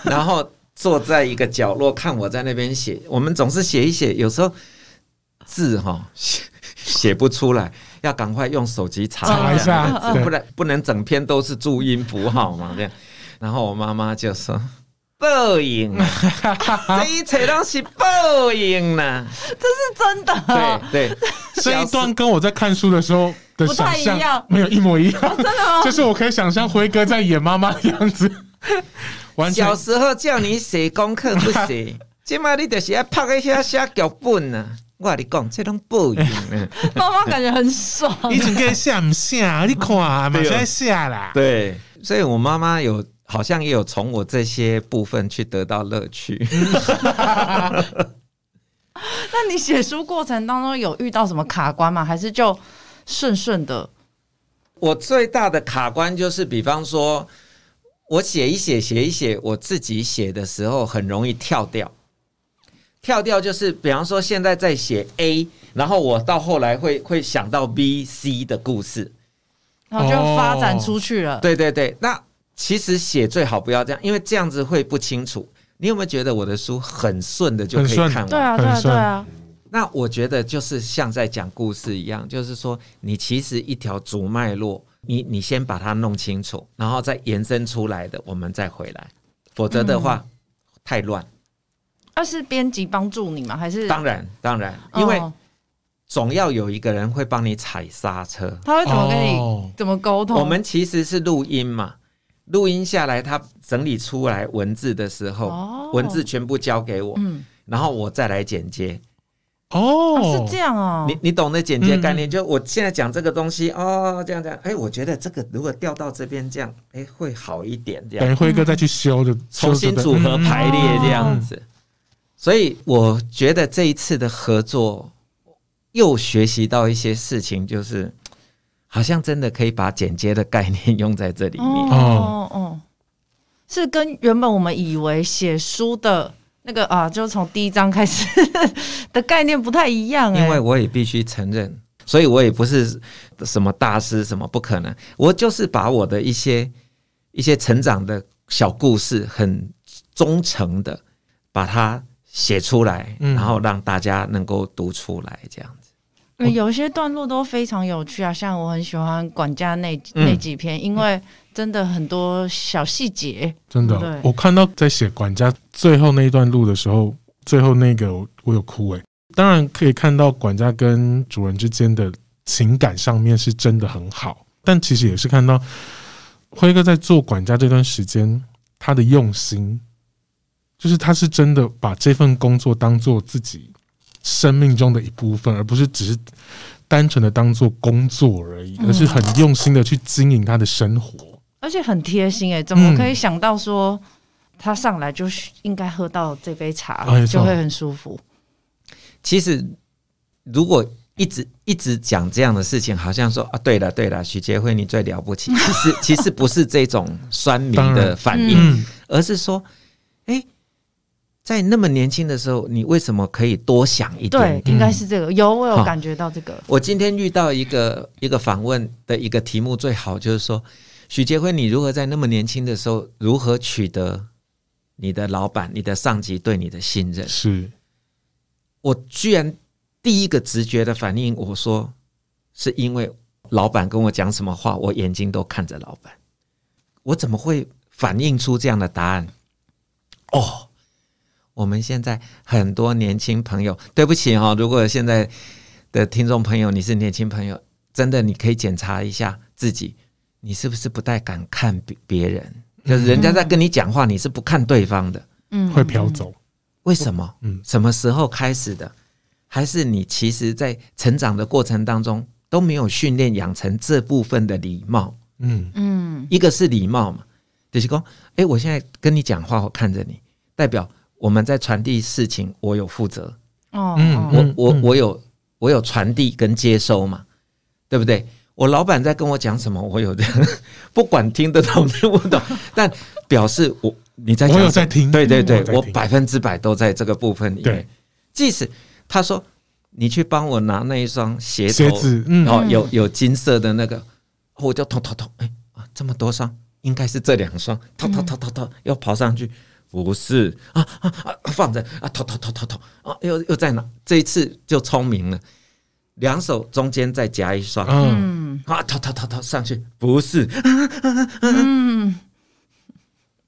然后坐在一个角落看我在那边写。我们总是写一写，有时候字哈写写不出来，要赶快用手机查一下，不然不能整篇都是注音符号嘛，这样。然后我妈妈就说。报应，(laughs) 这一切都是报应呢，这是真的。对对，(laughs) 这一段跟我在看书的时候的想象没有一模一样。真的吗？(laughs) 就是我可以想象辉哥在演妈妈的样子。小时候叫你写功课不写，今嘛你就是要拍一下写脚本呢。我跟你讲，这种报应呢。妈妈感觉很爽。以前可以写不写？你看，马上写啦。对，所以我妈妈有。好像也有从我这些部分去得到乐趣。(laughs) 那你写书过程当中有遇到什么卡关吗？还是就顺顺的？我最大的卡关就是，比方说，我写一写，写一写，我自己写的时候很容易跳掉。跳掉就是，比方说，现在在写 A，然后我到后来会会想到 B、C 的故事，然后就发展出去了。对对对，那其实写最好不要这样，因为这样子会不清楚。你有没有觉得我的书很顺的就可以看完？对啊，对啊，对啊。那我觉得就是像在讲故事一样，就是说你其实一条主脉络，你你先把它弄清楚，然后再延伸出来的，我们再回来。否则的话，嗯、太乱。那是编辑帮助你吗？还是当然当然，因为总要有一个人会帮你踩刹车。他会怎么跟你、哦、怎么沟通？我们其实是录音嘛。录音下来，他整理出来文字的时候，哦、文字全部交给我，嗯、然后我再来剪接。哦，是这样哦。你你懂得剪接概念？嗯、就我现在讲这个东西，哦，这样这样。哎，我觉得这个如果调到这边这样，哎，会好一点。这样，等辉哥再去修的，重新组合排列这样子。嗯、所以我觉得这一次的合作，又学习到一些事情，就是。好像真的可以把剪接的概念用在这里面哦哦，是跟原本我们以为写书的那个啊，就从第一章开始 (laughs) 的概念不太一样。因为我也必须承认，所以我也不是什么大师，什么不可能，我就是把我的一些一些成长的小故事，很忠诚的把它写出来，然后让大家能够读出来，这样。有些段落都非常有趣啊，像我很喜欢管家那那几篇，因为真的很多小细节。真的，我看到在写管家最后那一段路的时候，最后那个我我有哭诶。当然可以看到管家跟主人之间的情感上面是真的很好，但其实也是看到辉哥在做管家这段时间他的用心，就是他是真的把这份工作当做自己。生命中的一部分，而不是只是单纯的当做工作而已，而是很用心的去经营他的生活，嗯、而且很贴心诶、欸，怎么可以想到说他上来就应该喝到这杯茶，嗯、就会很舒服？其实如果一直一直讲这样的事情，好像说啊，对了对了，许杰辉你最了不起。其实其实不是这种酸民的反应，嗯、而是说。在那么年轻的时候，你为什么可以多想一点点？对，应该是这个。有，我有感觉到这个。我今天遇到一个一个访问的一个题目，最好就是说，许杰辉，你如何在那么年轻的时候，如何取得你的老板、你的上级对你的信任？是。我居然第一个直觉的反应，我说是因为老板跟我讲什么话，我眼睛都看着老板。我怎么会反映出这样的答案？哦。我们现在很多年轻朋友，对不起哈，如果现在的听众朋友你是年轻朋友，真的你可以检查一下自己，你是不是不太敢看别别人？就是人家在跟你讲话，你是不看对方的，嗯，会飘走。为什么？嗯，什么时候开始的？还是你其实在成长的过程当中都没有训练养成这部分的礼貌？嗯嗯，一个是礼貌嘛，就是说，哎，我现在跟你讲话，我看着你，代表。我们在传递事情，我有负责。哦，嗯我我我有我有传递跟接收嘛，对不对？我老板在跟我讲什么，我有的 (laughs) 不管听得懂听不懂，但表示我你在讲，我有在听，对对对，我百分之百都在这个部分里面。对，即使他说你去帮我拿那一双鞋鞋子，嗯，哦，有有金色的那个，我就偷偷偷，哎啊，这么多双，应该是这两双，偷偷偷偷偷要跑上去。不是啊啊啊！放着啊，偷偷偷偷偷啊！又又在哪？这一次就聪明了，两手中间再夹一双，嗯啊，偷偷偷偷上去，不是，嗯，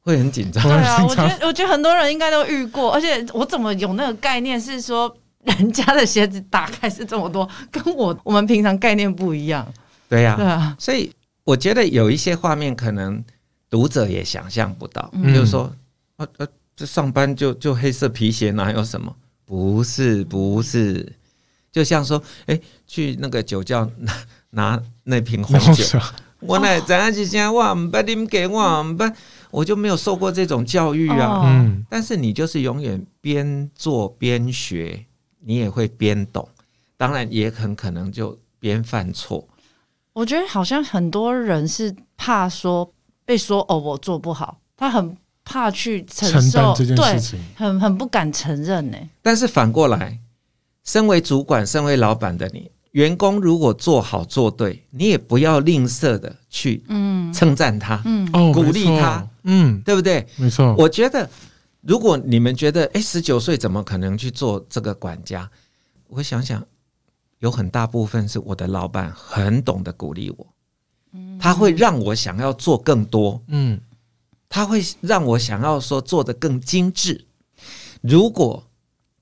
会很紧张。对啊，我觉得我觉得很多人应该都遇过，而且我怎么有那个概念是说，人家的鞋子打开是这么多，跟我我们平常概念不一样。对呀，对啊，所以我觉得有一些画面可能读者也想象不到，比如说。呃，这上班就就黑色皮鞋，哪有什么？不是不是，就像说，哎，去那个酒窖拿拿那瓶红酒，我来怎样子讲？我唔不啉给我唔不，我就没有受过这种教育啊。嗯，但是你就是永远边做边学，你也会边懂，当然也很可能就边犯错。我觉得好像很多人是怕说被说哦，我做不好，他很怕去承受承这件事情，对，很很不敢承认呢。但是反过来，身为主管、身为老板的你，员工如果做好做对，你也不要吝啬的去嗯称赞他，嗯，鼓励他，嗯，对不对？没错。我觉得，如果你们觉得，哎，十九岁怎么可能去做这个管家？我想想。有很大部分是我的老板很懂得鼓励我，他会让我想要做更多，嗯，他会让我想要说做得更精致。如果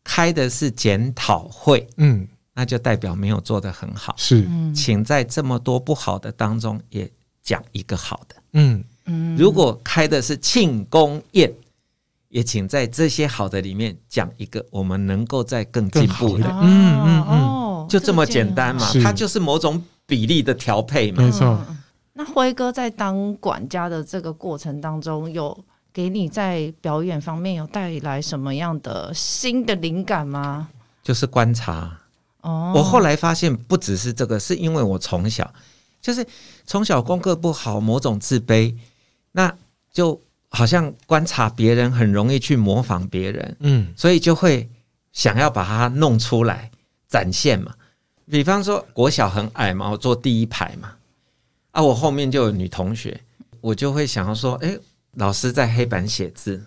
开的是检讨会，嗯，那就代表没有做得很好。是，请在这么多不好的当中也讲一个好的，嗯嗯。如果开的是庆功宴，也请在这些好的里面讲一个我们能够再更进步的，嗯嗯嗯。就这么简单嘛，它就是某种比例的调配嘛。没错。那辉哥在当管家的这个过程当中，有给你在表演方面有带来什么样的新的灵感吗？就是观察。哦。我后来发现不只是这个，是因为我从小就是从小功课不好，某种自卑，那就好像观察别人很容易去模仿别人，嗯，所以就会想要把它弄出来展现嘛。比方说，国小很矮嘛，我坐第一排嘛，啊，我后面就有女同学，我就会想要说，哎，老师在黑板写字，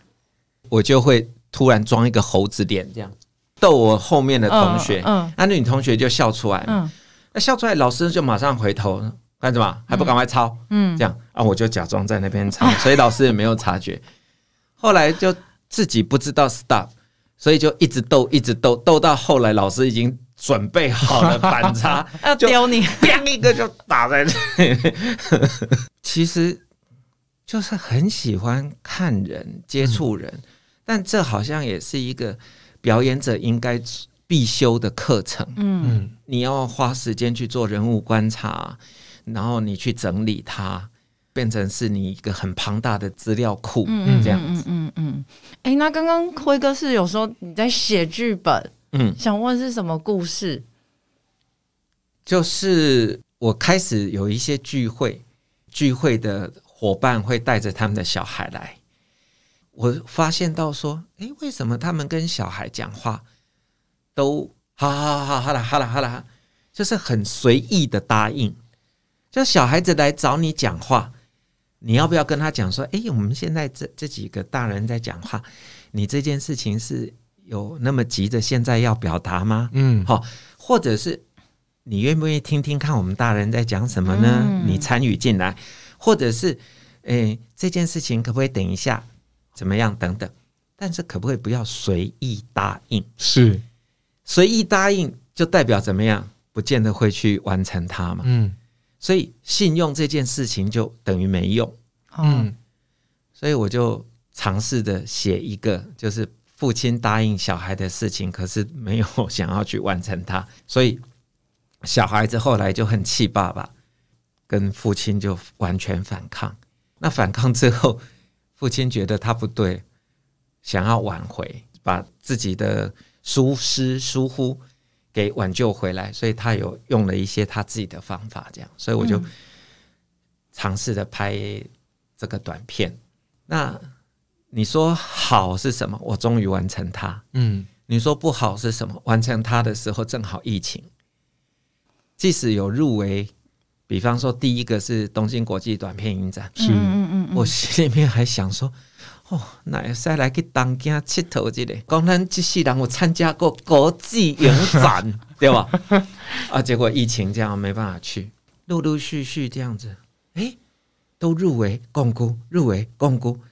我就会突然装一个猴子脸，这样逗我后面的同学，嗯，那女同学就笑出来，嗯，那笑出来，老师就马上回头干什么？还不赶快抄？嗯，这样啊，我就假装在那边抄，所以老师也没有察觉，后来就自己不知道 stop，所以就一直逗，一直逗，逗到后来老师已经。准备好了板擦，(laughs) 要丢你，砰一个就打在这里。(laughs) 其实就是很喜欢看人、接触人，嗯、但这好像也是一个表演者应该必修的课程。嗯，你要花时间去做人物观察，然后你去整理它，变成是你一个很庞大的资料库。嗯，这样子。嗯嗯嗯。哎、欸，那刚刚辉哥是有说你在写剧本。嗯，想问是什么故事？就是我开始有一些聚会，聚会的伙伴会带着他们的小孩来，我发现到说，诶，为什么他们跟小孩讲话都好好好好了好了好了，就是很随意的答应。就小孩子来找你讲话，你要不要跟他讲说，诶，我们现在这这几个大人在讲话，你这件事情是？有那么急着现在要表达吗？嗯，好，或者是你愿不愿意听听看我们大人在讲什么呢？嗯、你参与进来，或者是诶、欸，这件事情可不可以等一下？怎么样？等等，但是可不可以不要随意答应？是随意答应就代表怎么样？不见得会去完成它嘛。嗯，所以信用这件事情就等于没用。嗯，所以我就尝试着写一个，就是。父亲答应小孩的事情，可是没有 (laughs) 想要去完成它，所以小孩子后来就很气爸爸，跟父亲就完全反抗。那反抗之后，父亲觉得他不对，想要挽回，把自己的疏失疏忽给挽救回来，所以他有用了一些他自己的方法，这样，所以我就尝试着拍这个短片。那。你说好是什么？我终于完成它。嗯，你说不好是什么？完成它的时候正好疫情，即使有入围，比方说第一个是东京国际短片影展，是，嗯嗯嗯，我心里面还想说，哦，那再来去东京佚佗一下，讲咱这些人我参加过国际影展，(laughs) 对吧？啊，结果疫情这样没办法去，陆陆续续这样子，哎，都入围摃龟，入围摃龟，所以。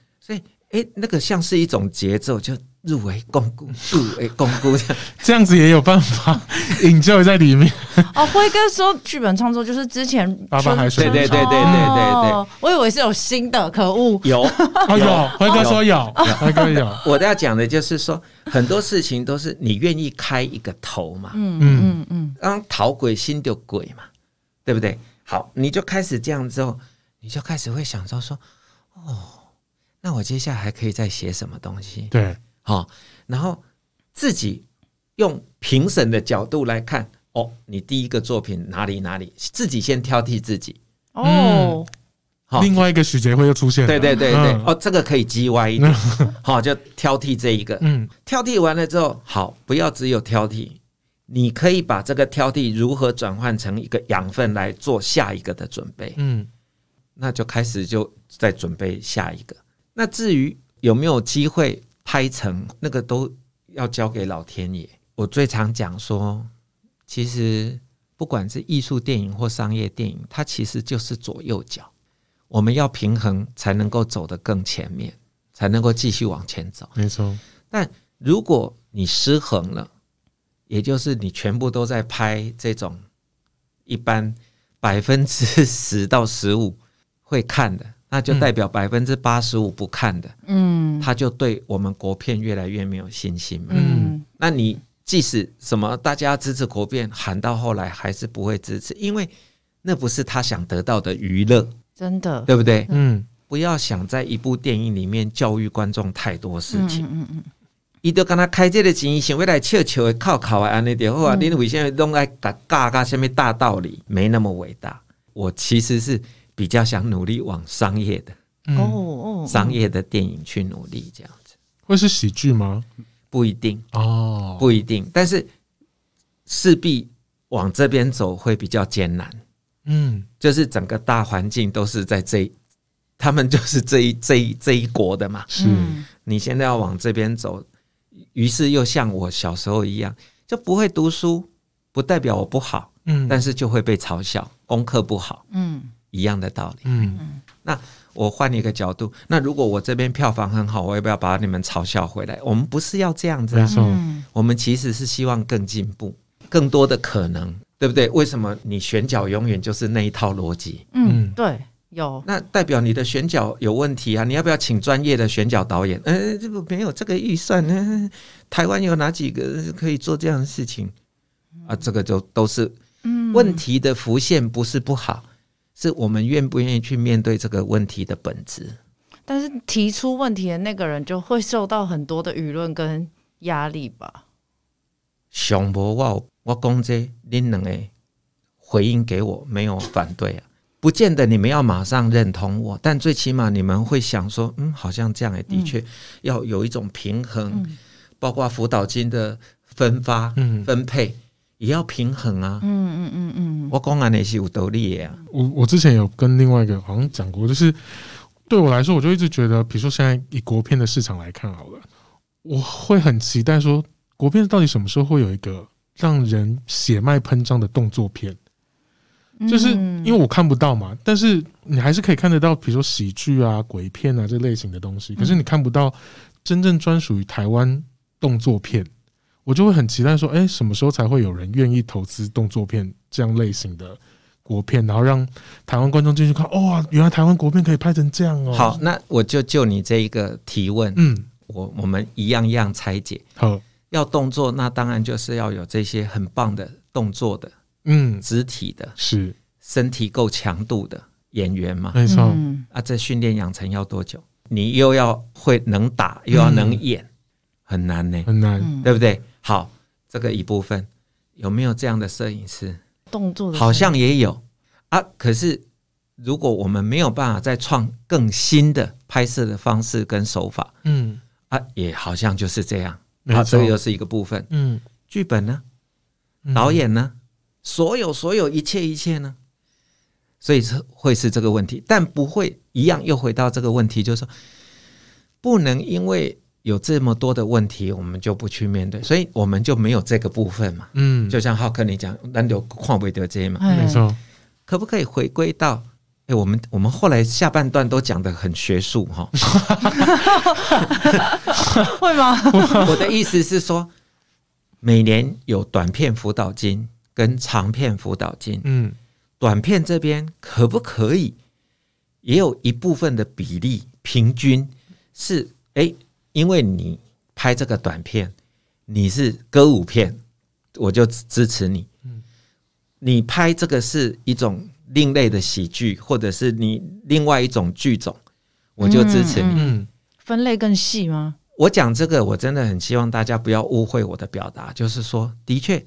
哎，那个像是一种节奏，就入围巩固，入围巩固这样，这样子也有办法引咎在里面。(laughs) 哦，辉哥说剧本创作就是之前爸爸还说，对对对对对对对，我以为是有新的，可恶，有。哦有，辉哥说有，(laughs) 辉哥有。我要讲的就是说，很多事情都是你愿意开一个头嘛，嗯嗯。嗯，让讨鬼心就鬼嘛，对不对？好，你就开始这样之后，你就开始会想到说，哦。那我接下来还可以再写什么东西？对，好，然后自己用评审的角度来看，哦，你第一个作品哪里哪里，自己先挑剔自己。哦，好，另外一个许杰辉又出现了，对对对对，嗯、哦，这个可以叽歪一点，(laughs) 好，就挑剔这一个，嗯，挑剔完了之后，好，不要只有挑剔，你可以把这个挑剔如何转换成一个养分来做下一个的准备，嗯，那就开始就再准备下一个。那至于有没有机会拍成那个，都要交给老天爷。我最常讲说，其实不管是艺术电影或商业电影，它其实就是左右脚，我们要平衡才能够走得更前面，才能够继续往前走。没错。但如果你失衡了，也就是你全部都在拍这种一般百分之十到十五会看的。那就代表百分之八十五不看的，嗯，他就对我们国片越来越没有信心嘛，嗯，那你即使什么大家支持国片，喊到后来还是不会支持，因为那不是他想得到的娱乐，真的，对不对？嗯，不要想在一部电影里面教育观众太多事情，嗯嗯，伊都跟他开这个钱，想要来笑笑的靠靠的安尼点，或啊你为什么拢爱嘎嘎嘎什么大道理，没那么伟大。我其实是。比较想努力往商业的哦哦，商业的电影去努力，这样子。会是喜剧吗？不一定。哦，不一定，但是势必往这边走会比较艰难。嗯，就是整个大环境都是在这，他们就是这一 (laughs) 这一这一国的嘛。是，你现在要往这边走，于是又像我小时候一样，就不会读书，不代表我不好，嗯，但是就会被嘲笑，功课不好，嗯。一样的道理。嗯，那我换一个角度，那如果我这边票房很好，我要不要把你们嘲笑回来？我们不是要这样子啊，我们其实是希望更进步，更多的可能，对不对？为什么你选角永远就是那一套逻辑？嗯，对，有。那代表你的选角有问题啊？你要不要请专业的选角导演？呃，这个没有这个预算呢。台湾有哪几个可以做这样的事情啊？这个就都是问题的浮现，不是不好。是我们愿不愿意去面对这个问题的本质，但是提出问题的那个人就会受到很多的舆论跟压力吧。想不我我讲这恁两个回应给我没有反对啊，不见得你们要马上认同我，但最起码你们会想说，嗯，好像这样也的确要有一种平衡，嗯、包括辅导金的分发、嗯、分配。也要平衡啊！嗯嗯嗯嗯，我公安尼是有道理的啊。我我之前有跟另外一个好像讲过，就是对我来说，我就一直觉得，比如说现在以国片的市场来看好了，我会很期待说，国片到底什么时候会有一个让人血脉喷张的动作片？就是因为我看不到嘛，但是你还是可以看得到，比如说喜剧啊、鬼片啊这类型的东西，可是你看不到真正专属于台湾动作片。我就会很期待说，哎，什么时候才会有人愿意投资动作片这样类型的国片，然后让台湾观众进去看，哇，原来台湾国片可以拍成这样哦。好，那我就就你这一个提问，嗯，我我们一样一样拆解。好，要动作，那当然就是要有这些很棒的动作的，嗯，肢体的，是身体够强度的演员嘛？没错。啊，这训练养成要多久？你又要会能打，又要能演，很难呢，很难，对不对？好，这个一部分有没有这样的摄影师？动作的好像也有啊。可是如果我们没有办法再创更新的拍摄的方式跟手法，嗯啊，也好像就是这样。啊，这个又是一个部分。嗯，剧本呢？导演呢？所有所有一切一切呢？所以是会是这个问题，但不会一样又回到这个问题，就是说不能因为。有这么多的问题，我们就不去面对，所以我们就没有这个部分嘛。嗯，就像浩克你讲，难道跨不得这些嘛？没错，可不可以回归到？哎，我们我们后来下半段都讲的很学术哈。(laughs) 会吗？(laughs) 我的意思是说，每年有短片辅导金跟长片辅导金。嗯，短片这边可不可以也有一部分的比例平均是哎？因为你拍这个短片，你是歌舞片，我就支持你。你拍这个是一种另类的喜剧，或者是你另外一种剧种，我就支持你。嗯，分类更细吗？我讲这个，我真的很希望大家不要误会我的表达，就是说，的确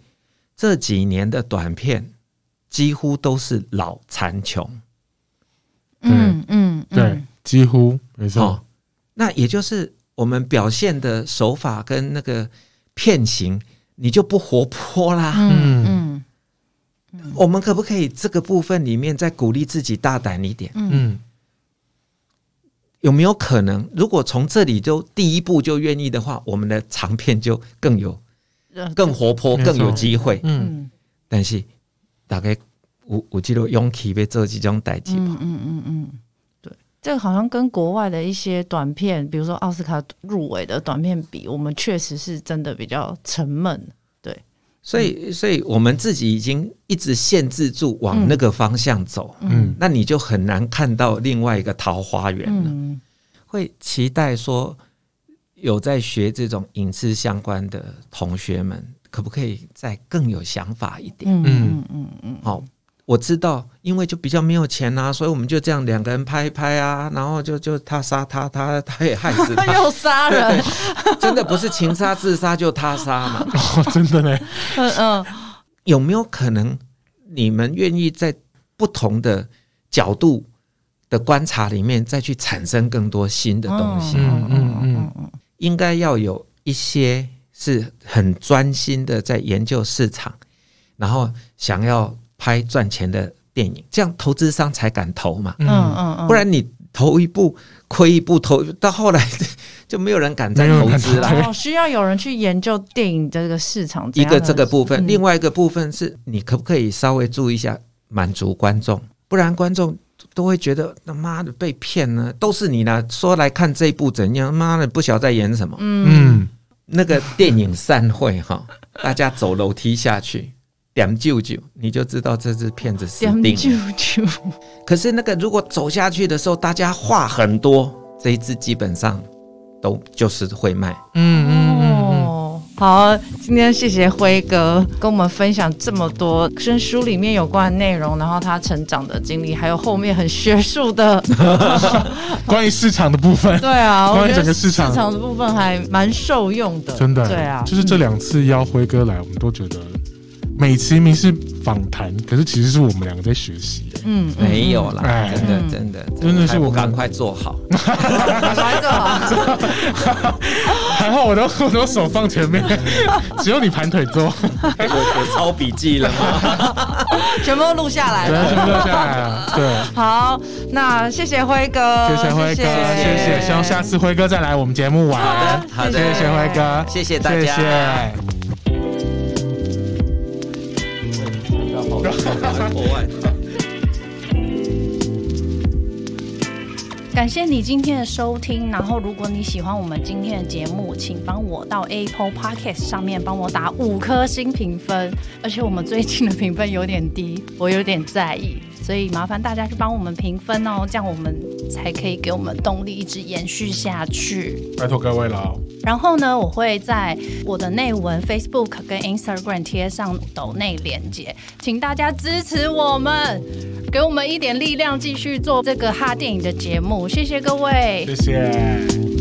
这几年的短片几乎都是老残穷。嗯嗯，对，几乎没错。哦，那也就是我们表现的手法跟那个片型，你就不活泼啦。嗯嗯，我们可不可以这个部分里面再鼓励自己大胆一点？嗯，有没有可能，如果从这里就第一步就愿意的话，我们的长片就更有、更活泼、更有机会？嗯，但是大概。我我记得勇气被做几种代志吧。嗯嗯嗯这个好像跟国外的一些短片，比如说奥斯卡入围的短片比，我们确实是真的比较沉闷。对，所以所以我们自己已经一直限制住往那个方向走，嗯，那你就很难看到另外一个桃花源了。嗯，会期待说有在学这种影视相关的同学们，可不可以再更有想法一点？嗯嗯嗯嗯，好。我知道，因为就比较没有钱啊，所以我们就这样两个人拍一拍啊，然后就就他杀他，他他也害死他，(laughs) 又杀人，(laughs) 真的不是情杀自杀就他杀嘛？哦，(laughs) 真的呢？嗯嗯，有没有可能你们愿意在不同的角度的观察里面再去产生更多新的东西？嗯嗯嗯嗯，应该要有一些是很专心的在研究市场，然后想要。拍赚钱的电影，这样投资商才敢投嘛。嗯嗯嗯，不然你投一部亏一部，投到后来就没有人敢再投资了。哦，需要有人去研究电影这个市场。一个这个部分，另外一个部分是你可不可以稍微注意一下满足观众，不然观众都会觉得他妈的被骗呢，都是你呢，说来看这一部怎样，妈的不晓得在演什么。嗯，那个电影散会哈，大家走楼梯下去。点舅舅，你就知道这只骗子死定了。点舅舅，可是那个如果走下去的时候，大家话很多，这一只基本上都就是会卖。嗯嗯嗯，好，今天谢谢辉哥跟我们分享这么多跟书里面有关的内容，然后他成长的经历，还有后面很学术的 (laughs) 关于市场的部分。对啊，关于整个市场市场的部分还蛮受用的。真的，对啊，就是这两次邀辉哥来，我们都觉得。美其名是访谈，可是其实是我们两个在学习。嗯，没有啦，真的真的真的是我赶快做好，赶快做好。还好我都 (laughs) 我都手放前面，(laughs) 只有你盘腿坐。我我抄笔记了吗？(laughs) 全部都录下来了，全部录下来了。对，好，那谢谢辉哥，谢谢辉哥，谢谢，希望下次辉哥再来我们节目玩。好的，好的，谢谢辉哥，谢谢大家。感谢你今天的收听。然后，如果你喜欢我们今天的节目，请帮我到 Apple Podcast 上面帮我打五颗星评分。而且，我们最近的评分有点低，我有点在意。所以麻烦大家去帮我们评分哦，这样我们才可以给我们动力一直延续下去。拜托各位了。然后呢，我会在我的内文 Facebook 跟 Instagram 贴上抖内连接，请大家支持我们，给我们一点力量，继续做这个哈电影的节目。谢谢各位，谢谢。